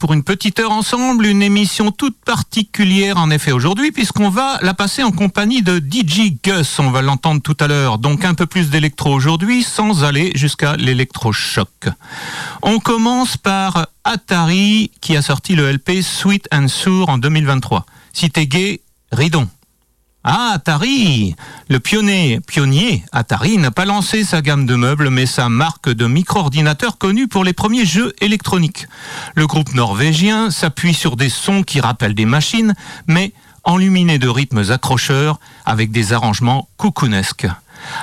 pour une petite heure ensemble, une émission toute particulière en effet aujourd'hui, puisqu'on va la passer en compagnie de DJ Gus. On va l'entendre tout à l'heure. Donc un peu plus d'électro aujourd'hui, sans aller jusqu'à l'électrochoc. On commence par Atari, qui a sorti le LP Sweet and Sour en 2023. Si t'es gay, ridon. Ah, Atari Le pionnier, pionnier Atari n'a pas lancé sa gamme de meubles, mais sa marque de micro-ordinateurs connue pour les premiers jeux électroniques. Le groupe norvégien s'appuie sur des sons qui rappellent des machines, mais enluminés de rythmes accrocheurs avec des arrangements coucounesques.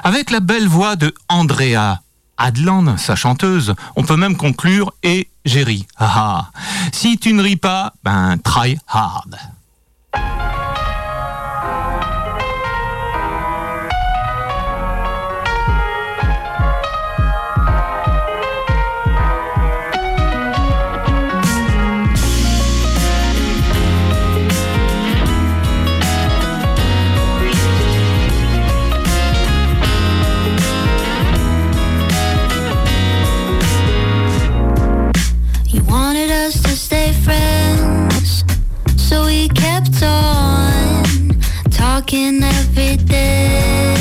Avec la belle voix de Andrea Adland, sa chanteuse, on peut même conclure et j'ai ri. Ah, ah. Si tu ne ris pas, ben try hard. Talking every day.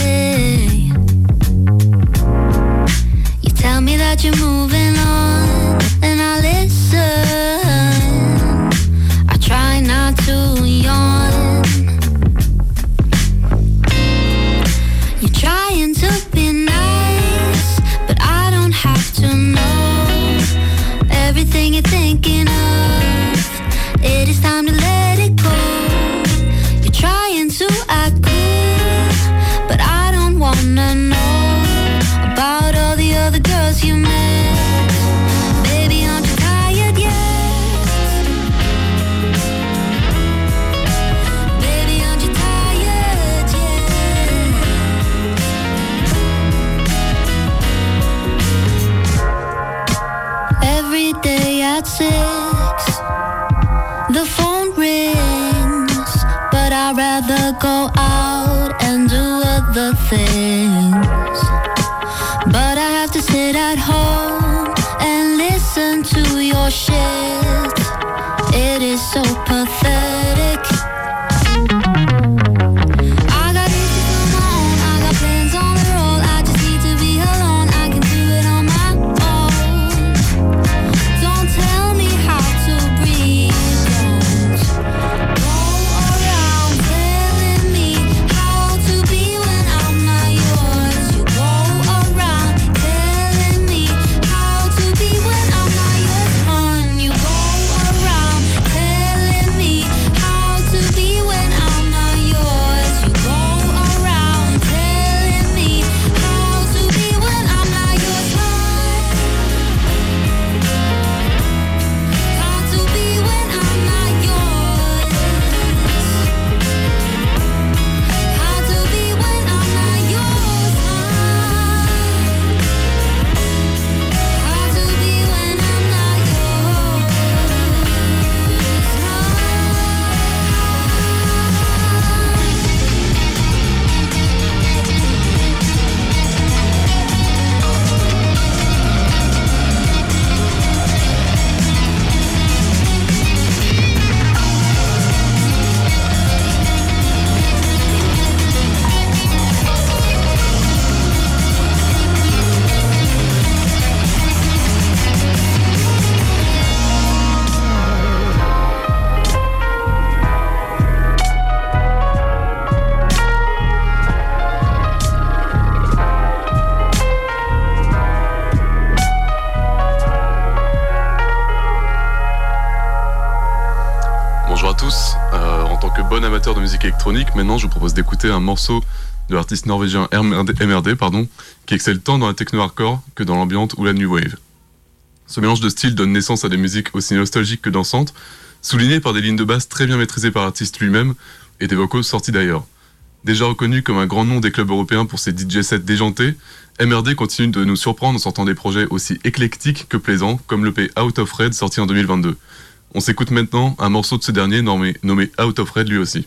You tell me that you're moving on, maintenant je vous propose d'écouter un morceau de l'artiste norvégien MRD, qui excelle tant dans la techno-hardcore que dans l'ambiante ou la new wave. Ce mélange de styles donne naissance à des musiques aussi nostalgiques que dansantes, soulignées par des lignes de basse très bien maîtrisées par l'artiste lui-même et des vocaux sortis d'ailleurs. Déjà reconnu comme un grand nom des clubs européens pour ses DJ sets déjantés, MRD continue de nous surprendre en sortant des projets aussi éclectiques que plaisants, comme le P Out of Red sorti en 2022. On s'écoute maintenant un morceau de ce dernier nommé Out of Red lui aussi.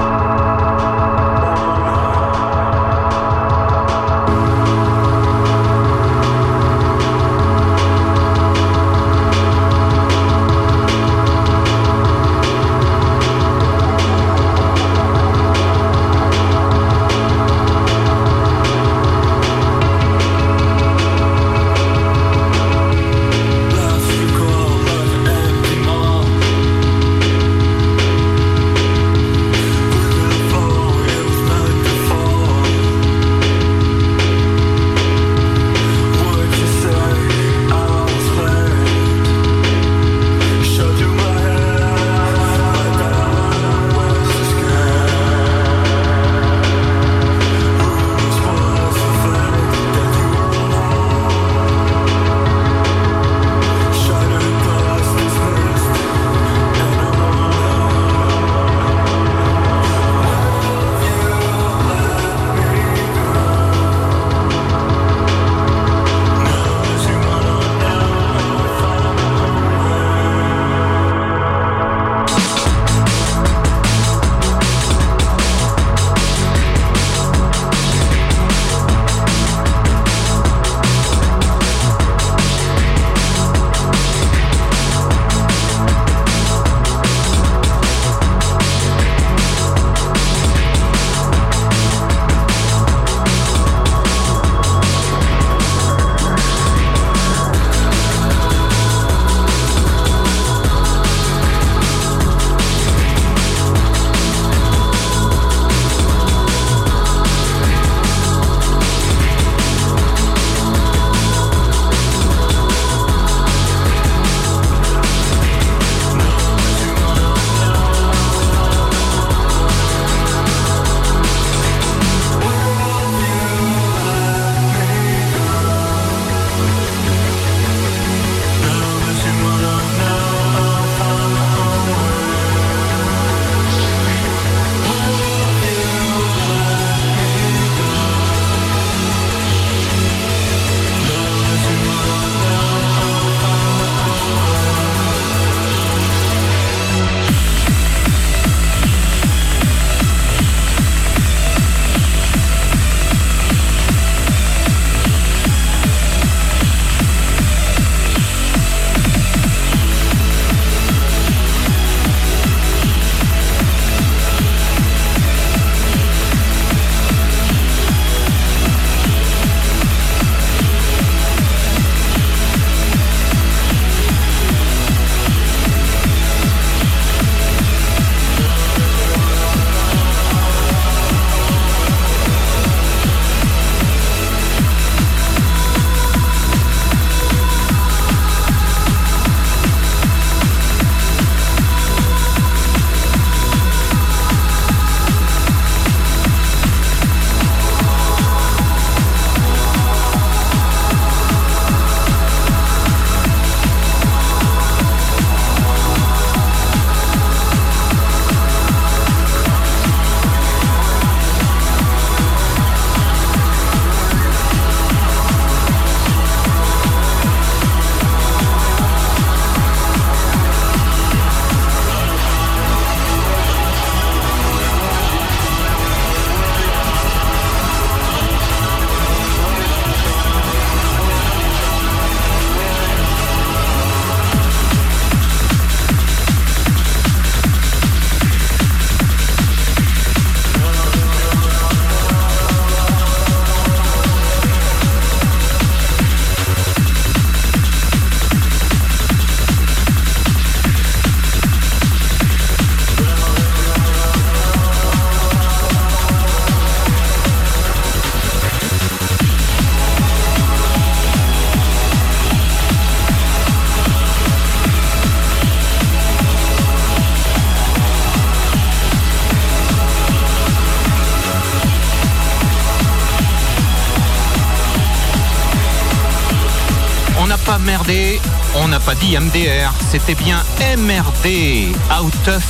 dit MDR, c'était bien MRD, Out of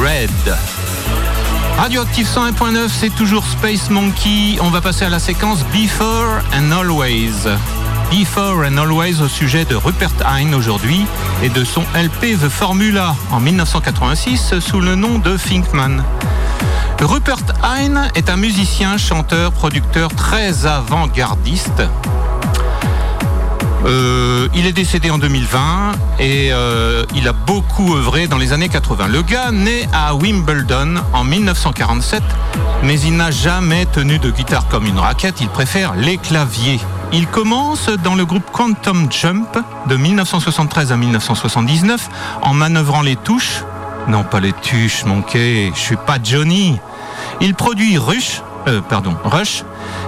Red. Radioactive 101.9, c'est toujours Space Monkey. On va passer à la séquence Before and Always. Before and Always au sujet de Rupert Hine aujourd'hui et de son LP The Formula en 1986 sous le nom de Thinkman. Rupert Hine est un musicien, chanteur, producteur très avant-gardiste. Euh, il est décédé en 2020 et euh, il a beaucoup œuvré dans les années 80. Le gars naît à Wimbledon en 1947, mais il n'a jamais tenu de guitare comme une raquette, il préfère les claviers. Il commence dans le groupe Quantum Jump de 1973 à 1979 en manœuvrant les touches. Non, pas les touches, mon quai, je suis pas Johnny. Il produit Rush, euh, pardon, Rush,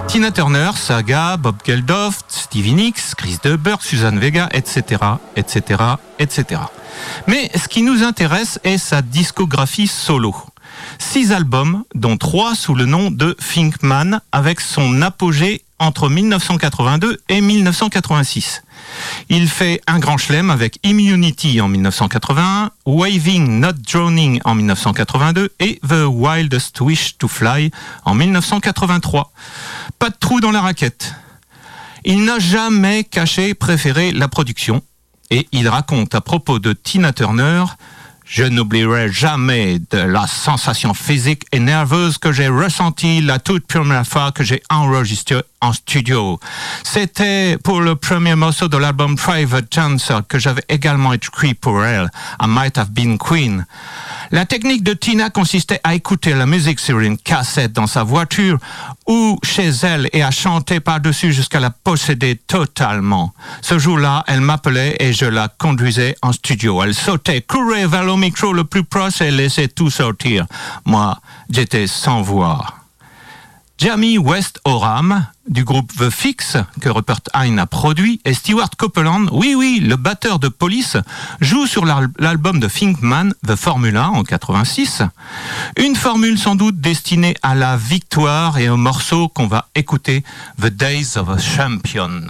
Tina Turner, Saga, Bob Geldof, Stevie Nicks, Chris Deberg, Suzanne Vega, etc., etc., etc. Mais ce qui nous intéresse est sa discographie solo. Six albums, dont trois sous le nom de Thinkman, avec son apogée entre 1982 et 1986. Il fait un grand chelem avec Immunity en 1981, Waving Not Drowning en 1982 et The Wildest Wish to Fly en 1983. Pas de trou dans la raquette. Il n'a jamais caché préféré la production et il raconte à propos de Tina Turner je n'oublierai jamais de la sensation physique et nerveuse que j'ai ressentie la toute première fois que j'ai enregistré en studio. C'était pour le premier morceau de l'album Private Dancer que j'avais également écrit pour elle, I Might Have Been Queen. La technique de Tina consistait à écouter la musique sur une cassette dans sa voiture ou chez elle et à chanter par-dessus jusqu'à la posséder totalement. Ce jour-là, elle m'appelait et je la conduisais en studio. Elle sautait, courait vers le micro le plus proche et laissait tout sortir. Moi, j'étais sans voix. Jamie West Oram, du groupe The Fix, que Rupert Hine a produit, et Stewart Copeland, oui oui, le batteur de police, joue sur l'al- l'album de Thinkman, The Formula, en 86. Une formule sans doute destinée à la victoire et au morceau qu'on va écouter, The Days of a Champion.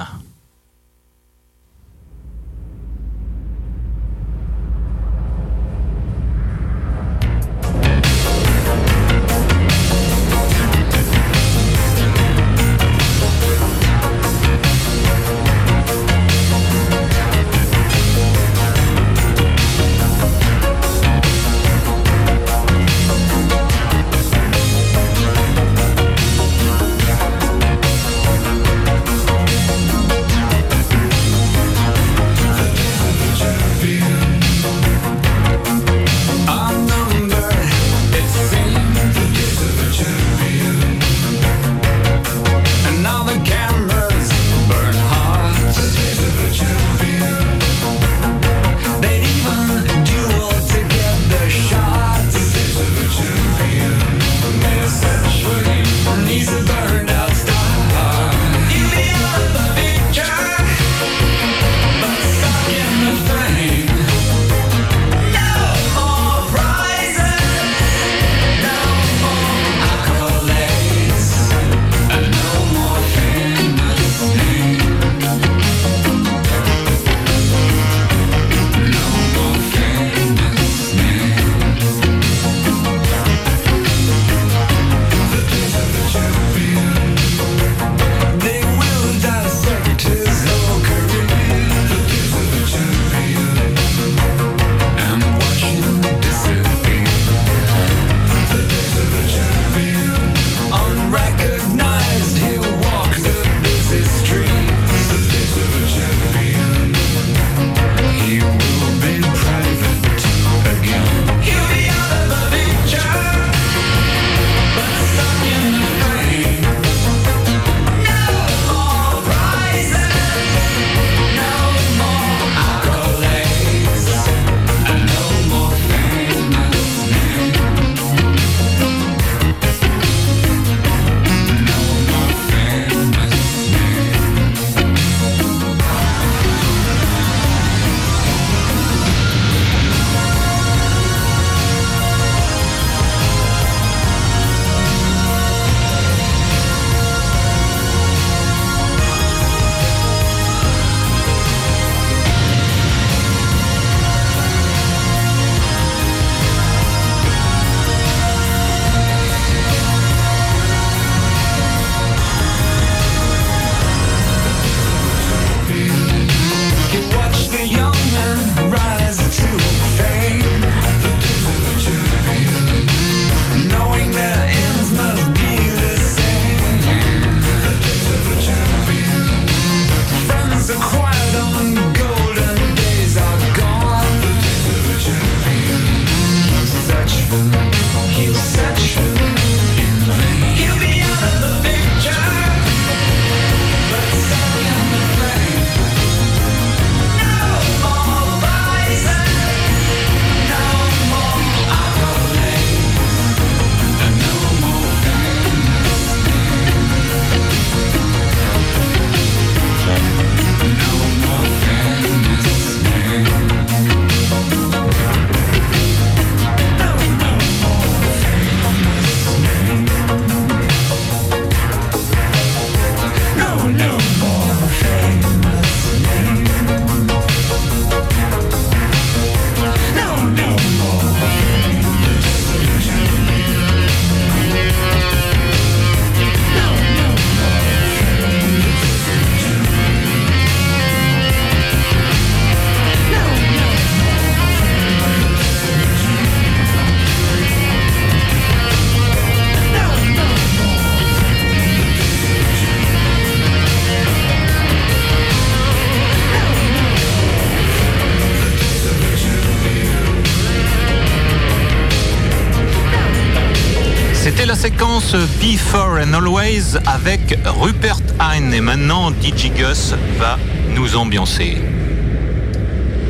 Séquence Before and Always avec Rupert Hine. Et maintenant, DJ Gus va nous ambiancer.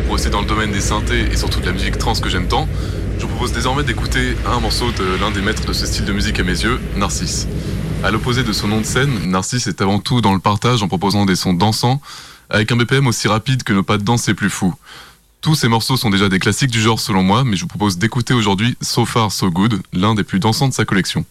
Pour rester dans le domaine des synthés et surtout de la musique trance que j'aime tant, je vous propose désormais d'écouter un morceau de l'un des maîtres de ce style de musique à mes yeux, Narcisse. À l'opposé de son nom de scène, Narcisse est avant tout dans le partage en proposant des sons dansants, avec un BPM aussi rapide que nos pas de danse plus fou. Tous ces morceaux sont déjà des classiques du genre selon moi, mais je vous propose d'écouter aujourd'hui So Far So Good, l'un des plus dansants de sa collection.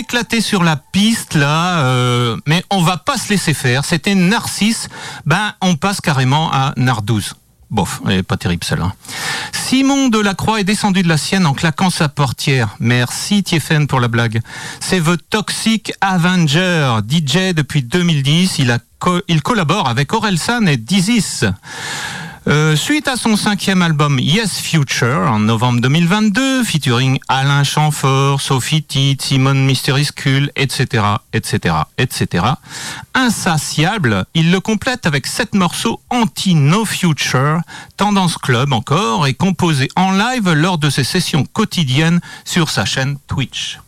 Éclaté sur la piste là, euh, mais on va pas se laisser faire. C'était Narcisse. Ben, on passe carrément à Nardouze. Bof, elle est pas terrible celle-là. Simon Delacroix est descendu de la sienne en claquant sa portière. Merci Tiefen pour la blague. C'est The Toxic Avenger, DJ depuis 2010. Il, a il collabore avec Orelsan et Dizis. Euh, suite à son cinquième album Yes Future en novembre 2022, featuring Alain Chamfort, Sophie Tite, Simone Mystery Skull, etc., etc., etc. Insatiable, il le complète avec sept morceaux anti-No Future, tendance club encore, et composé en live lors de ses sessions quotidiennes sur sa chaîne Twitch.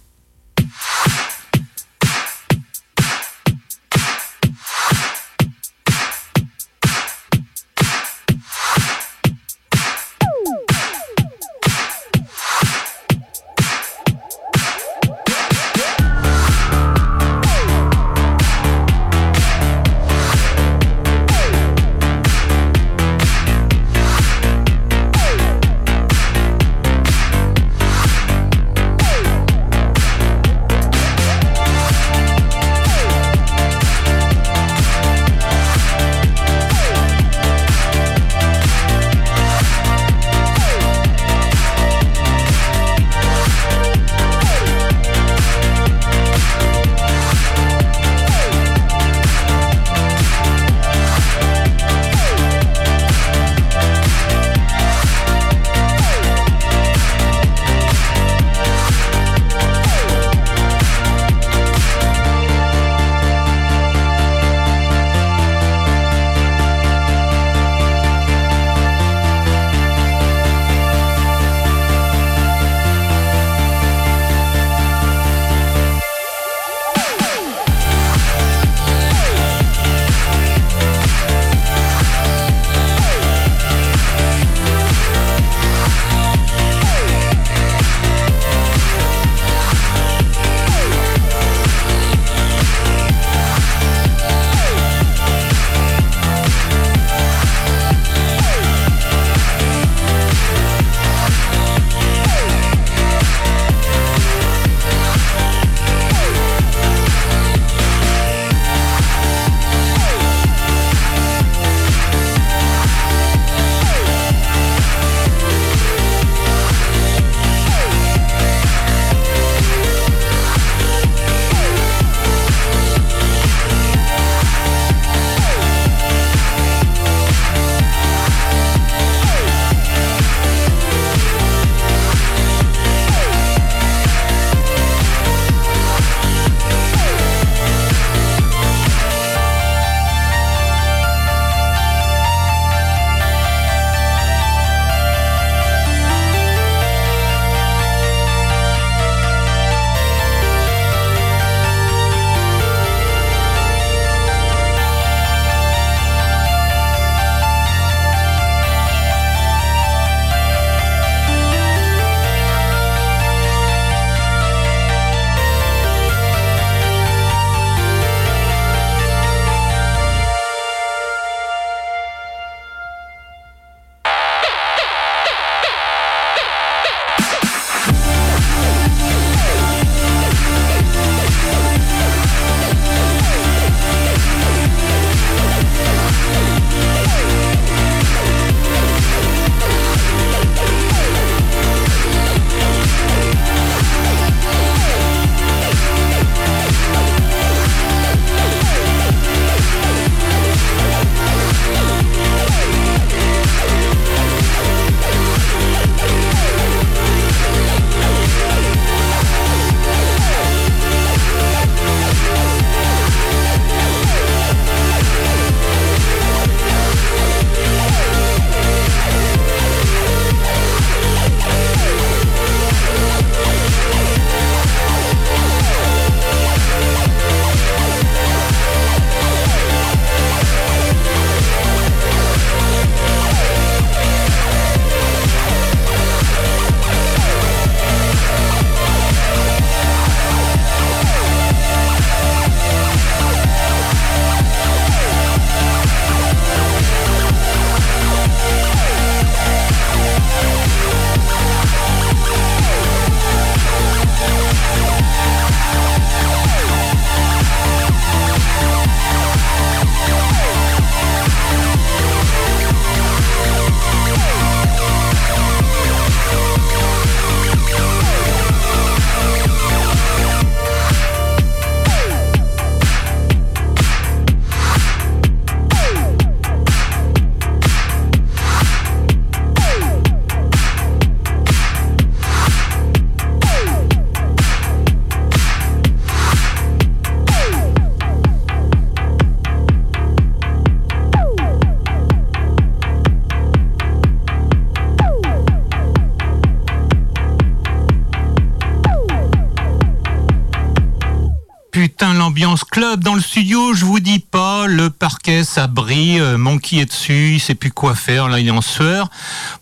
Euh, Monkey est dessus, il sait plus quoi faire, là il est en sueur.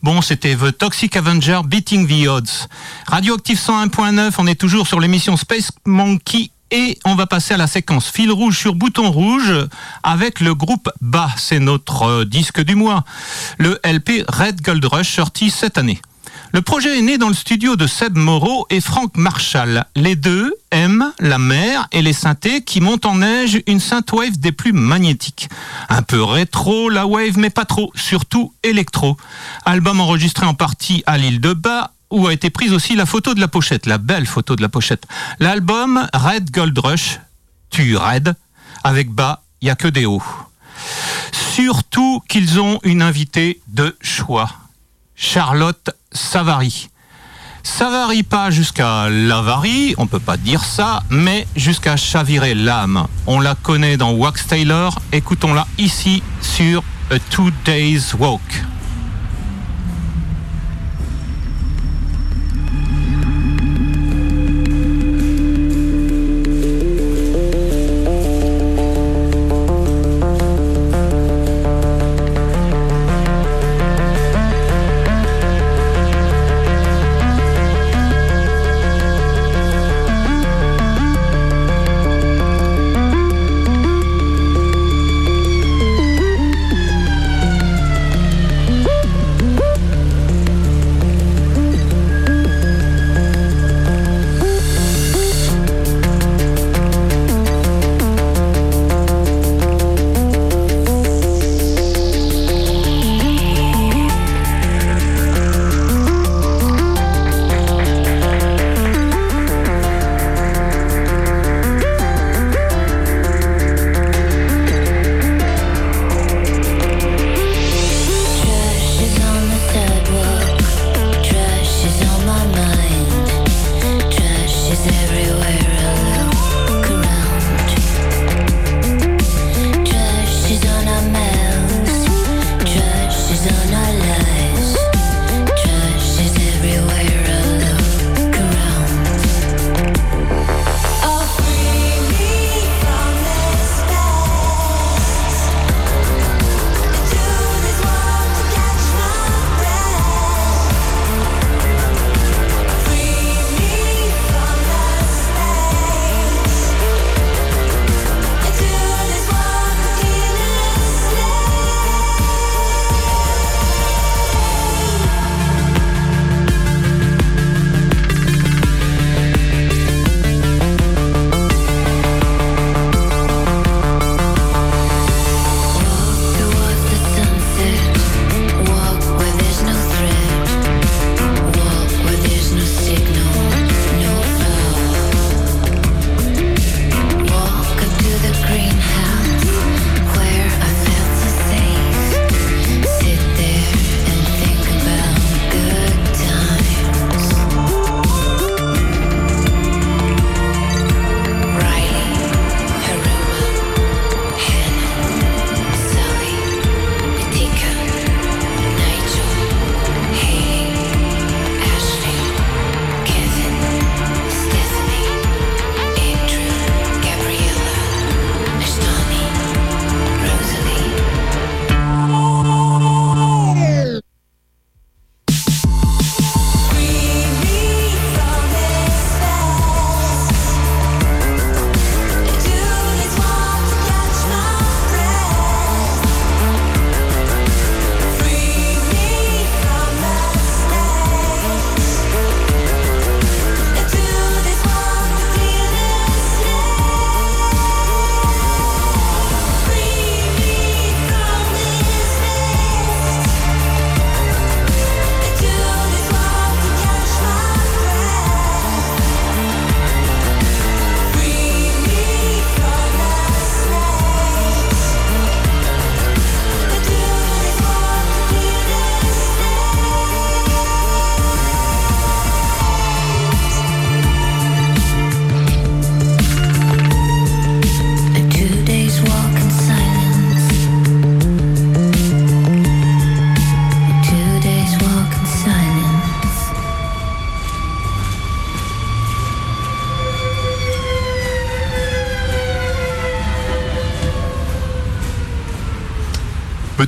Bon, c'était The Toxic Avenger Beating the Odds. Radioactive 101.9, on est toujours sur l'émission Space Monkey et on va passer à la séquence fil rouge sur bouton rouge avec le groupe BA, c'est notre euh, disque du mois. Le LP Red Gold Rush sorti cette année. Le projet est né dans le studio de Seb Moreau et Frank Marshall. Les deux aiment la mer et les synthés qui montent en neige une synthwave des plus magnétiques. Un peu rétro la wave mais pas trop, surtout électro. Album enregistré en partie à l'île de Bas où a été prise aussi la photo de la pochette, la belle photo de la pochette. L'album Red Gold Rush, tu Red, avec Bas, il y a que des hauts. Surtout qu'ils ont une invitée de choix. Charlotte Savary. Ça varie pas jusqu'à l'avarie, on peut pas dire ça, mais jusqu'à chavirer l'âme. On la connaît dans Wax Taylor, écoutons-la ici sur A Two Days Walk.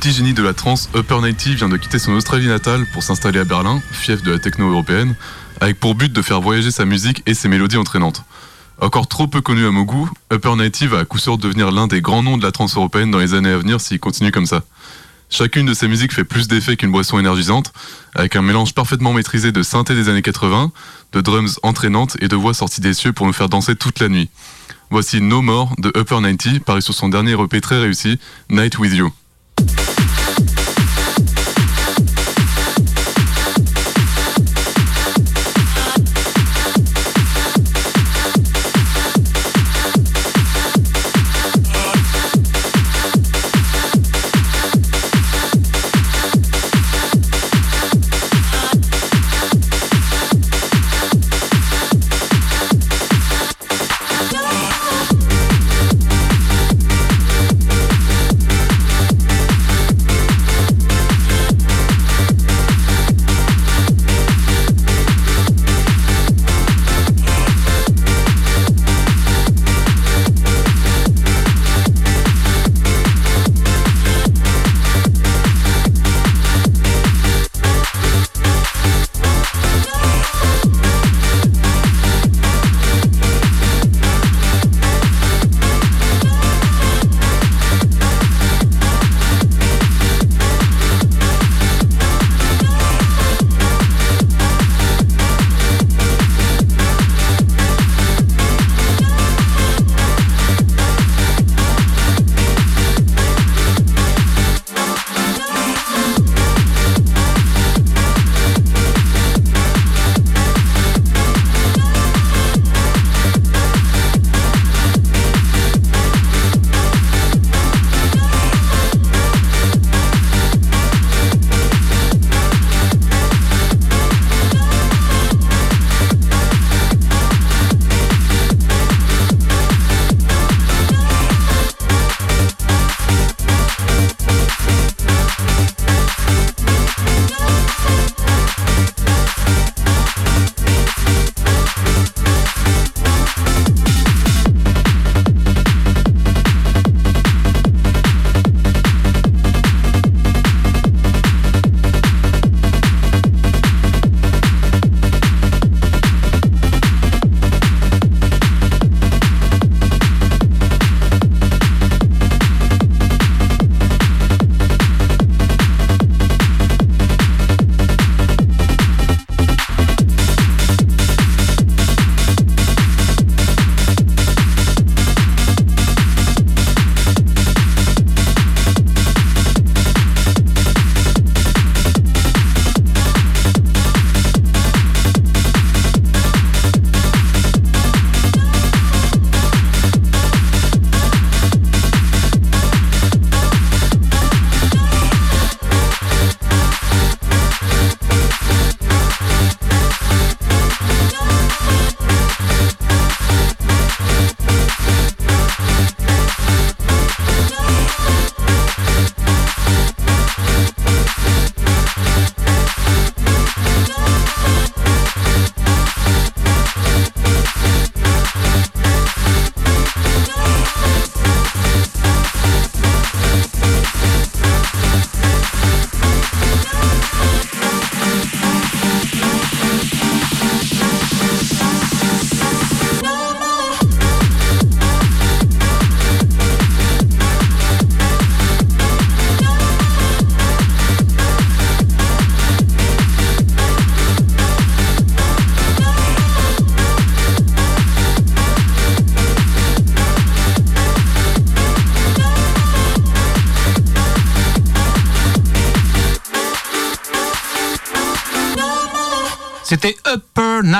Petit génie de la trance, Upper 90 vient de quitter son Australie natale pour s'installer à Berlin, fief de la techno européenne, avec pour but de faire voyager sa musique et ses mélodies entraînantes. Encore trop peu connu à mon goût, Upper 90 va à coup sûr devenir l'un des grands noms de la trance européenne dans les années à venir s'il continue comme ça. Chacune de ses musiques fait plus d'effet qu'une boisson énergisante, avec un mélange parfaitement maîtrisé de synthé des années 80, de drums entraînantes et de voix sorties des cieux pour nous faire danser toute la nuit. Voici No More de Upper 90, paru sur son dernier EP très réussi, Night With You.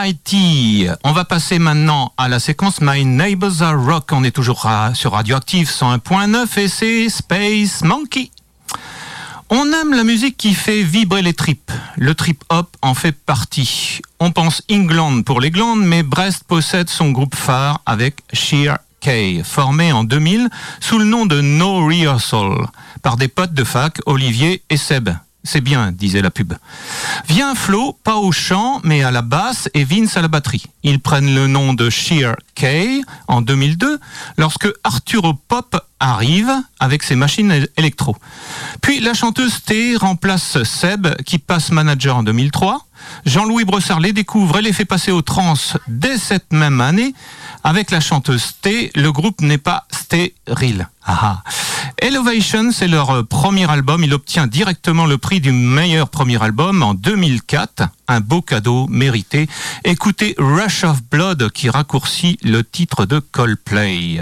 Upper 90. On va passer maintenant à la séquence My Neighbors Are Rock. On est toujours sur Radioactive 101.9 et c'est Space Monkey. On aime la musique qui fait vibrer les tripes. Le trip hop en fait partie. On pense England pour les glandes, mais Brest possède son groupe phare avec Sheer K, formé en 2000 sous le nom de No Rehearsal par des potes de fac, Olivier et Seb. C'est bien, disait la pub. Vient Flo, pas au chant, mais à la basse et Vince à la batterie. Ils prennent le nom de Sheer K en 2002, lorsque Arturo Pop arrive avec ses machines électro. Puis la chanteuse T remplace Seb, qui passe manager en 2003. Jean-Louis Brossard les découvre et les fait passer aux trans dès cette même année. Avec la chanteuse T, le groupe n'est pas stérile. Ah ah. Elevation, c'est leur euh, premier album. Il obtient directement le prix du meilleur premier album en 2004. Un beau cadeau mérité. Écoutez Rush of Blood qui raccourcit le titre de Coldplay.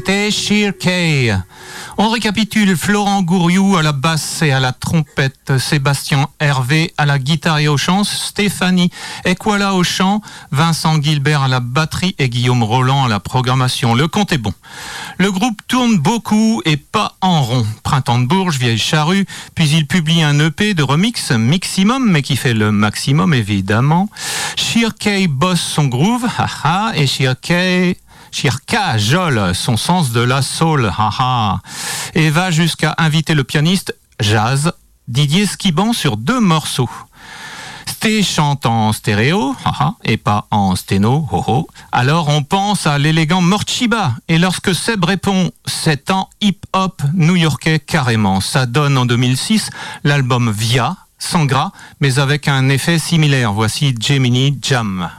C'était Sheer. On récapitule Florent Gouriou à la basse et à la trompette, Sébastien Hervé à la guitare et au chant, Stéphanie Equala au chant, Vincent Gilbert à la batterie et Guillaume Roland à la programmation. Le compte est bon. Le groupe tourne beaucoup et pas en rond. Printemps de Bourges, Vieille Charrue, puis il publie un EP de remix Maximum, mais qui fait le maximum évidemment. Sheer K bosse son groove, haha, et Sheer K Shirka jole son sens de la soul, haha, et va jusqu'à inviter le pianiste jazz Didier Skiban sur deux morceaux. Sté chante en stéréo, haha, et pas en sténo, ho Alors on pense à l'élégant Morchiba, et lorsque Seb répond, c'est en hip-hop new-yorkais carrément. Ça donne en 2006 l'album Via, sans gras, mais avec un effet similaire. Voici Gemini Jam.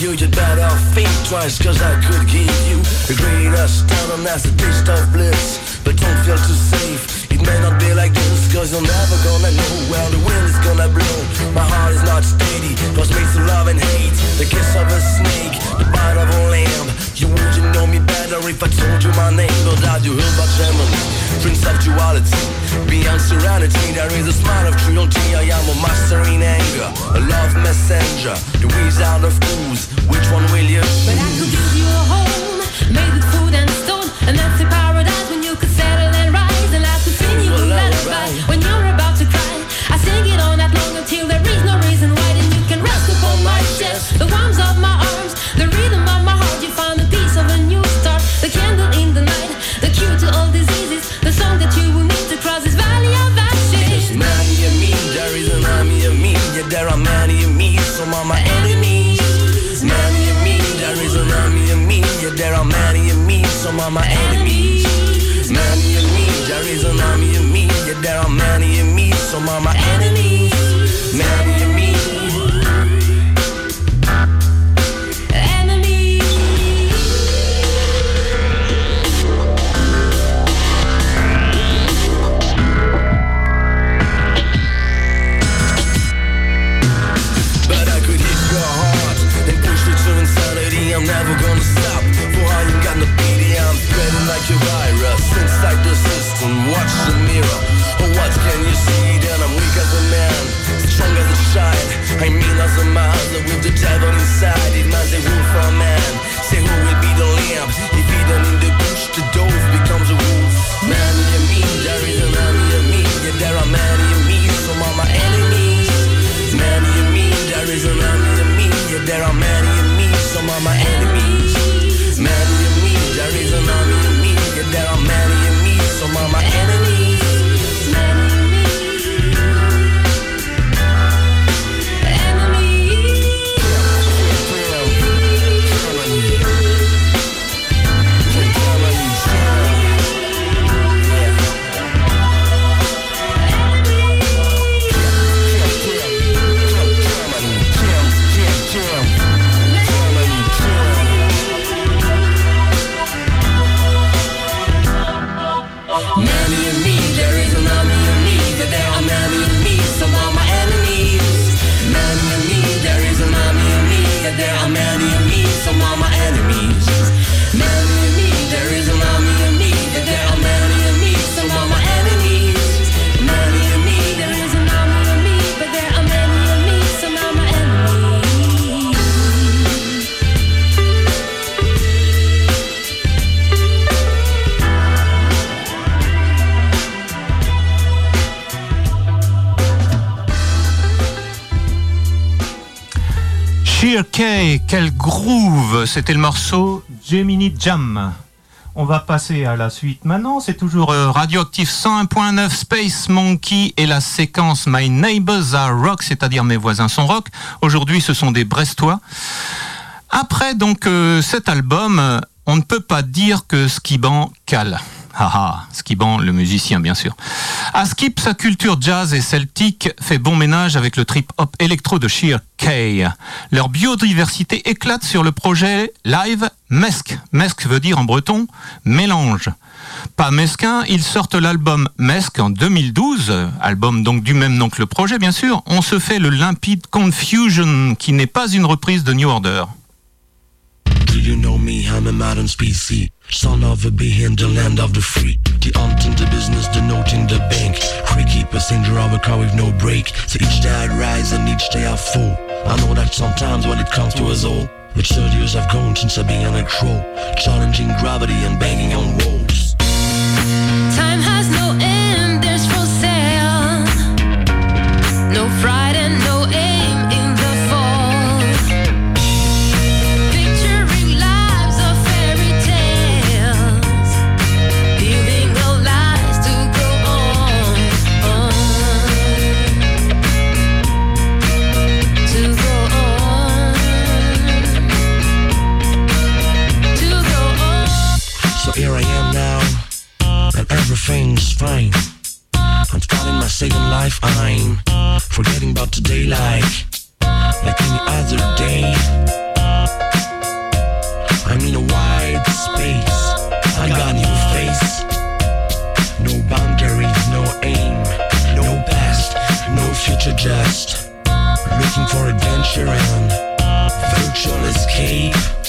You? You'd better think twice, cause I could give you the greatest stardom as a taste of bliss. But don't feel too safe. It may not be like this, cause you're never gonna know where the wind is gonna blow. My heart is not steady, cause mixed of love and hate. The kiss of a snake, the bite of a lamb. You wouldn't know me better if I told you my name. But that you heard about Gemini, Prince of Duality. Beyond serenity, there is a smile of cruelty. I am a master in anger, a love messenger, the wizard of fools. Which one will you choose? But I could give you a home made with food and stone, and that's a paradise when you're about to cry. I sing it all night long until there is no reason why. You can rest upon my chest, the warmth of my arms, the rhythm of my heart. You find a piece of a new start, the candle in the night, the cure to all diseases, the song that you will need to cross this valley of ashes. Many of me, there is an army of me. Yeah, there are many of me, some are my enemies. Many of me, there is an army of me. Yeah, there are many of me, some are my enemies. Of me. Yeah, there are many of me, some are my Sheer K, quel groove C'était le morceau Gemini Jam. On va passer à la suite maintenant. C'est toujours euh, Radioactive 101.9 Space Monkey et la séquence My Neighbors Are Rock, c'est-à-dire mes voisins sont rock. Aujourd'hui, ce sont des Brestois. Après donc euh, cet album, euh, on ne peut pas dire que Skiban cale. Haha, Skiban, le musicien bien sûr. Askip, sa culture jazz et celtique, fait bon ménage avec le trip-hop électro de Sheer K. Leur biodiversité éclate sur le projet live Mesque. Mesque veut dire en breton mélange. Pas mesquin, ils sortent l'album Mesque en 2012, album donc du même nom que le projet bien sûr. On se fait le limpide Confusion qui n'est pas une reprise de New Order. Do you know me? I'm a modern species. Son of a bee in the land of the free. The hunting the business, the note in the bank. Freaky passenger of a car with no brake. So each day I rise and each day I fall. I know that sometimes when it comes to us all. But 30 years I've gone since I've been on a crow. Challenging gravity and banging on walls. Everything's fine. I'm starting my second life, I'm forgetting about today like, like any other day. I'm in a wide space, I got new face. No boundaries, no aim, no past, no future, just looking for adventure and virtual escape.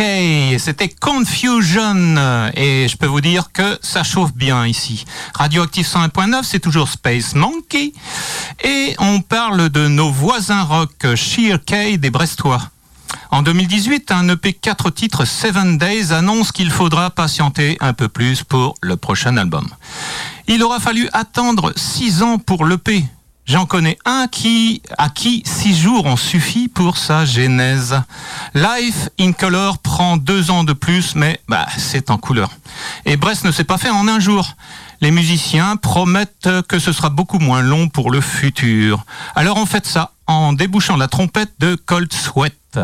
C'était Confusion et je peux vous dire que ça chauffe bien ici. Radioactive 101.9, c'est toujours Space Monkey et on parle de nos voisins rock Sheer K des Brestois. En 2018, un EP 4 titres 7 Days annonce qu'il faudra patienter un peu plus pour le prochain album. Il aura fallu attendre 6 ans pour l'EP. J'en connais un qui, à qui 6 jours ont suffi pour sa genèse. Life in Color prend 2 ans de plus, mais bah, c'est en couleur. Et Brest ne s'est pas fait en un jour. Les musiciens promettent que ce sera beaucoup moins long pour le futur. Alors on fait ça en débouchant la trompette de Cold Sweat.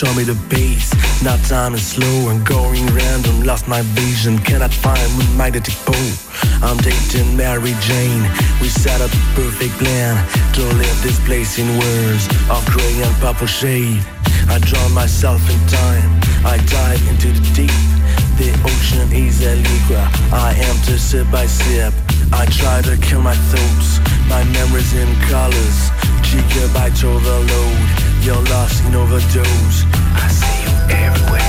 Show me the pace. Now time is slow and going random. Lost my vision, cannot find my pole I'm dating Mary Jane. We set up a perfect plan to live this place in words of gray and purple shade. I drown myself in time. I dive into the deep. The ocean is a liquor. I enter sip by sip. I try to kill my thoughts, my memories in colors. Gigabytes overload. You're lost in overdose. I see you everywhere.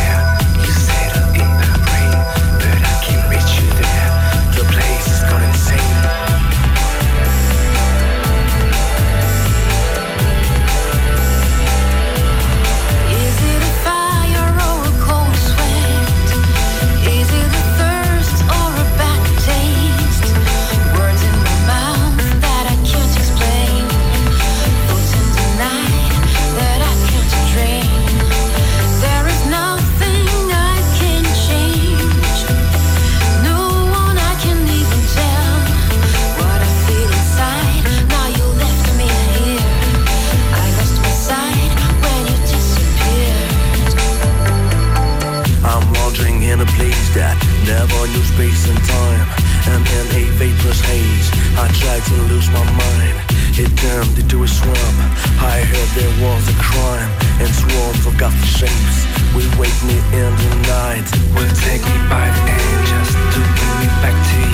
Place that never knew space and time. And in a vaporous haze, I tried to lose my mind. It turned into a swamp. I heard there was a crime, and swarms of ghostly shapes will wake me in the night. Will take me by the hand just to bring me back to you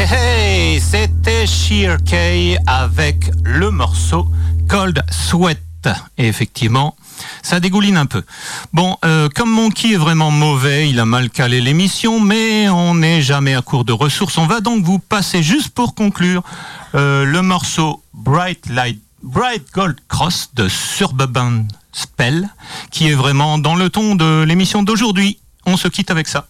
Hey, C'était Sheer K avec le morceau Cold Sweat. Et effectivement, ça dégouline un peu. Bon, euh, comme Monkey est vraiment mauvais, il a mal calé l'émission, mais on n'est jamais à court de ressources. On va donc vous passer juste pour conclure euh, le morceau Bright Light, Bright Gold Cross de Suburban Spell, qui est vraiment dans le ton de l'émission d'aujourd'hui. On se quitte avec ça.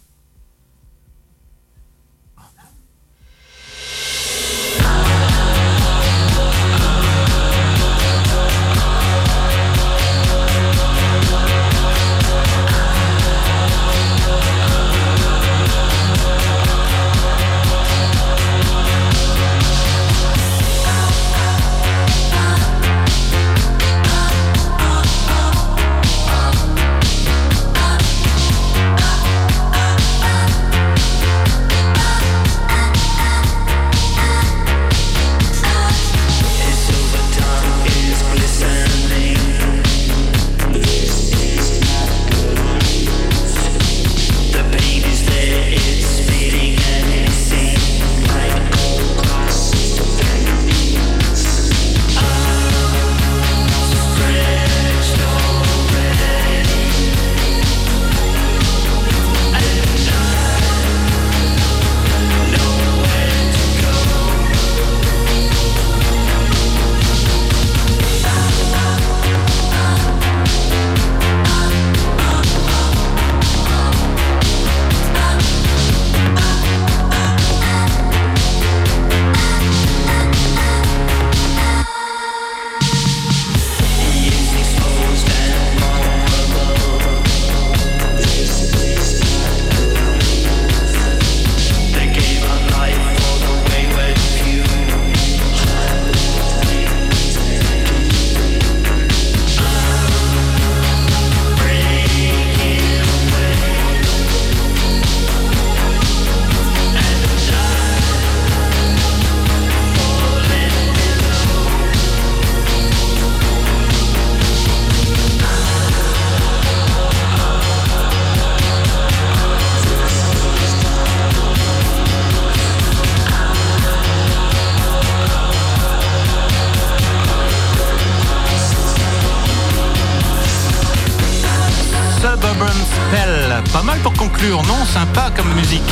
Non Sympa comme musique.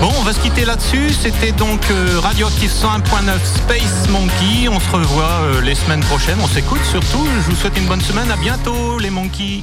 Bon, on va se quitter là-dessus. C'était donc euh, Radioactive 101.9 Space Monkey. On se revoit euh, les semaines prochaines. On s'écoute surtout. Je vous souhaite une bonne semaine. À bientôt, les monkeys.